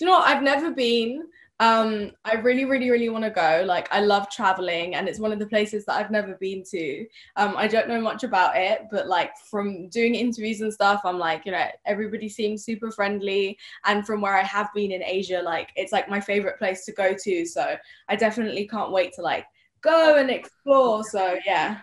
You know what? I've never been. Um, I really, really, really want to go. Like, I love traveling, and it's one of the places that I've never been to. Um, I don't know much about it, but like from doing interviews and stuff, I'm like, you know, everybody seems super friendly. And from where I have been in Asia, like, it's like my favorite place to go to. So I definitely can't wait to like go and explore. So yeah,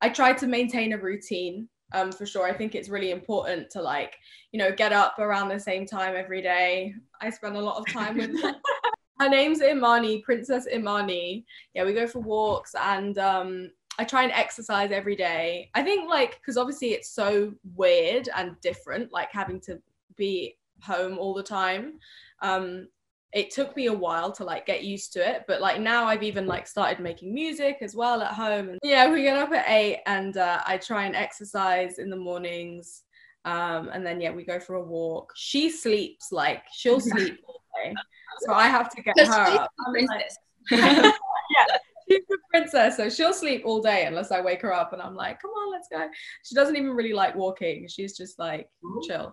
I try to maintain a routine um, for sure. I think it's really important to like, you know, get up around the same time every day. I spend a lot of time with her name's Imani, Princess Imani. Yeah, we go for walks and um, I try and exercise every day. I think like because obviously it's so weird and different, like having to be home all the time. Um, it took me a while to like get used to it, but like now I've even like started making music as well at home. And yeah, we get up at eight and uh, I try and exercise in the mornings. Um, and then yeah, we go for a walk. She sleeps like she'll sleep all day so I have to get her up. Like, yeah, she's the princess, so she'll sleep all day unless I wake her up and I'm like, come on, let's go. She doesn't even really like walking. She's just like Ooh. chill.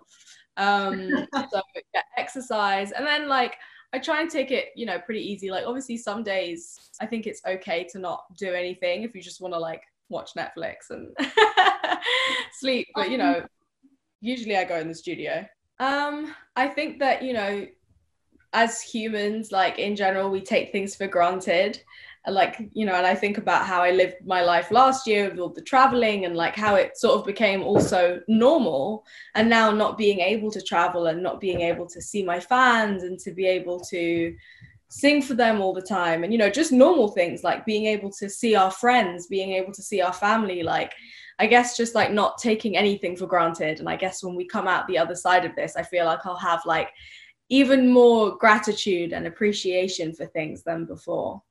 Um, so yeah, exercise, and then like I try and take it, you know, pretty easy. Like obviously, some days I think it's okay to not do anything if you just want to like watch Netflix and sleep. But you know, usually I go in the studio. Um, I think that you know as humans, like in general, we take things for granted. Like, you know, and I think about how I lived my life last year with all the traveling and like how it sort of became also normal. And now not being able to travel and not being able to see my fans and to be able to sing for them all the time and you know just normal things like being able to see our friends being able to see our family like i guess just like not taking anything for granted and i guess when we come out the other side of this i feel like i'll have like even more gratitude and appreciation for things than before.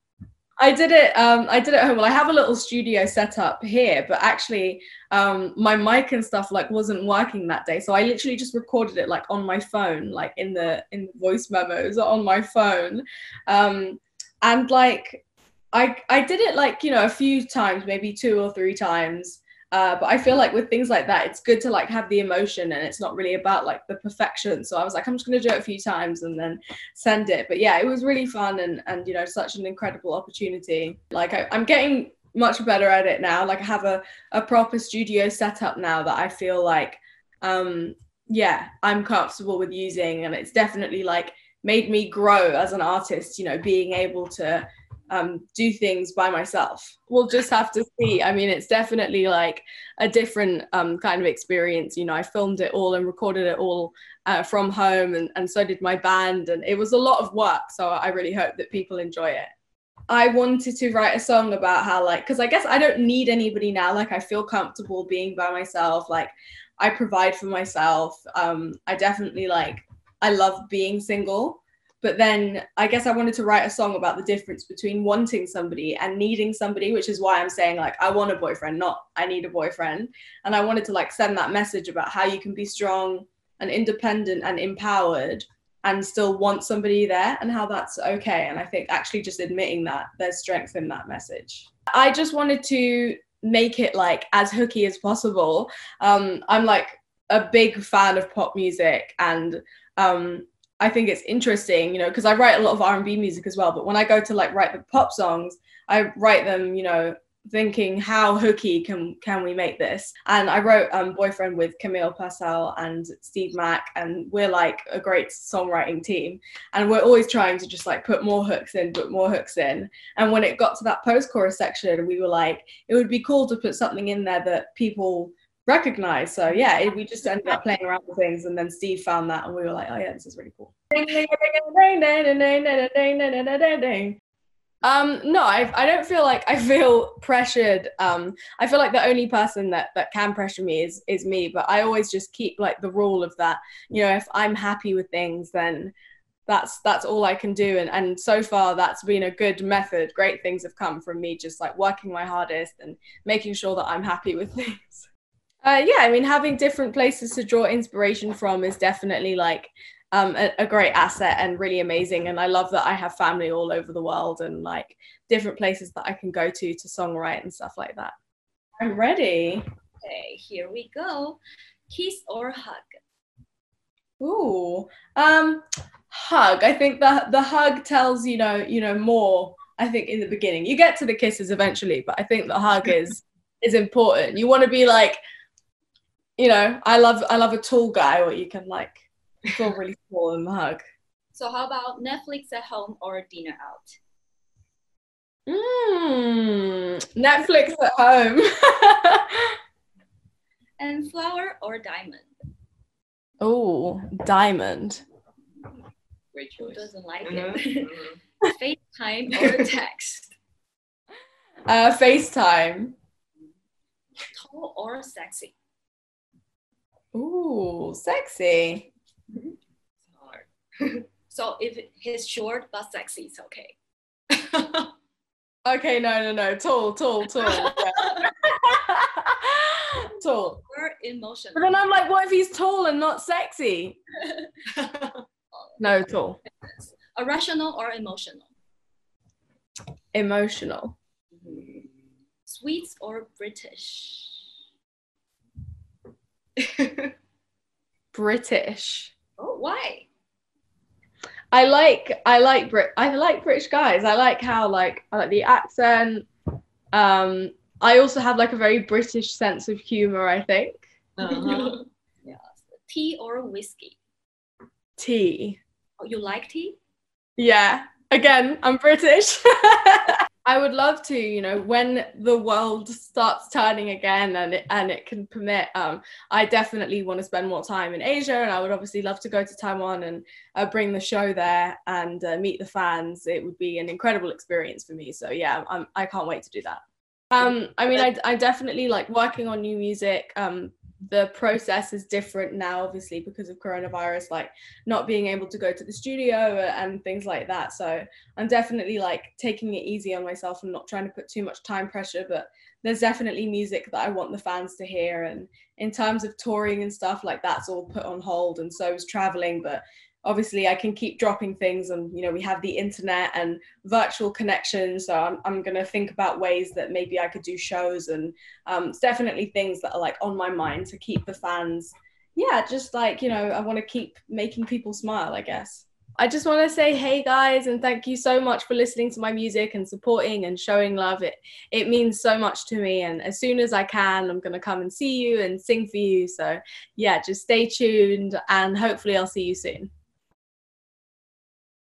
I did it. Um, I did it at home. Well, I have a little studio set up here, but actually, um, my mic and stuff like wasn't working that day. So I literally just recorded it like on my phone, like in the in the voice memos on my phone, um, and like I I did it like you know a few times, maybe two or three times, uh, but I feel like with things like that, it's good to like have the emotion and it's not really about like the perfection. So I was like, I'm just gonna do it a few times and then send it. But yeah, it was really fun and and you know such an incredible opportunity. Like I, I'm getting much better at it now. Like I have a, a proper studio set up now that I feel like um yeah, I'm comfortable with using and it's definitely like made me grow as an artist, you know, being able to um, do things by myself. We'll just have to see. I mean, it's definitely like a different um, kind of experience. You know, I filmed it all and recorded it all uh, from home, and, and so did my band. And it was a lot of work. So I really hope that people enjoy it. I wanted to write a song about how, like, because I guess I don't need anybody now. Like, I feel comfortable being by myself. Like, I provide for myself. Um, I definitely like, I love being single but then I guess I wanted to write a song about the difference between wanting somebody and needing somebody, which is why I'm saying like I want a boyfriend, not I need a boyfriend. And I wanted to like send that message about how you can be strong and independent and empowered and still want somebody there and how that's okay. And I think actually just admitting that there's strength in that message. I just wanted to make it like as hooky as possible. Um, I'm like a big fan of pop music and um, I think it's interesting, you know, because I write a lot of R&B music as well. But when I go to like write the pop songs, I write them, you know, thinking how hooky can can we make this? And I wrote um, "Boyfriend" with Camille Purcell and Steve Mac, and we're like a great songwriting team. And we're always trying to just like put more hooks in, put more hooks in. And when it got to that post-chorus section, we were like, it would be cool to put something in there that people recognize. So yeah, it, we just ended up playing around with things, and then Steve found that, and we were like, oh yeah, this is really cool. Um, no, I, I don't feel like I feel pressured. Um, I feel like the only person that that can pressure me is is me. But I always just keep like the rule of that. You know, if I'm happy with things, then that's that's all I can do. And and so far that's been a good method. Great things have come from me just like working my hardest and making sure that I'm happy with things. Uh, yeah, I mean, having different places to draw inspiration from is definitely like um, a, a, great asset and really amazing. And I love that I have family all over the world and like different places that I can go to to songwrite and stuff like that. I'm ready. Okay, here we go. Kiss or hug? Ooh, um, hug. I think the the hug tells you know you know more. I think in the beginning you get to the kisses eventually, but I think the hug is is important. You want to be like, you know, I love I love a tall guy where you can like feel really small in the hug. So how about Netflix at home or dinner out? Mm, Netflix at home. and flower or diamond? Oh, diamond. Great choice. Who doesn't like mm-hmm. it? Mm-hmm. FaceTime or text? Uh, FaceTime. Tall or sexy? Ooh, sexy. So if he's short but sexy, it's okay. okay, no, no, no. Tall, tall, tall. tall. Or emotional. But then I'm like, what if he's tall and not sexy? no, tall. Irrational or emotional? Emotional. Sweets or British? British. Oh, why? I like I like Brit I like British guys. I like how like I like the accent. Um I also have like a very British sense of humor, I think. Uh-huh. yeah. Tea or whiskey? Tea. Oh, you like tea? Yeah. Again, I'm British. I would love to, you know, when the world starts turning again and it, and it can permit, um, I definitely want to spend more time in Asia, and I would obviously love to go to Taiwan and uh, bring the show there and uh, meet the fans. It would be an incredible experience for me. So yeah, I'm, I can't wait to do that. Um, I mean, I, I definitely like working on new music. Um, the process is different now obviously because of coronavirus like not being able to go to the studio and things like that. So i'm definitely like taking it easy on myself and not trying to put too much time pressure but there's definitely music that i want the fans to hear. And in terms of touring and stuff like that's all put on hold and so is traveling. But obviously I can keep dropping things and you know we have the internet and virtual connections so I'm, I'm going to think about ways that maybe I could do shows and um, it's definitely things that are like on my mind to keep the fans yeah just like you know I want to keep making people smile I guess. I just want to say hey guys and thank you so much for listening to my music and supporting and showing love. It it means so much to me and as soon as I can I'm going to come and see you and sing for you. So yeah just stay tuned and hopefully I'll see you soon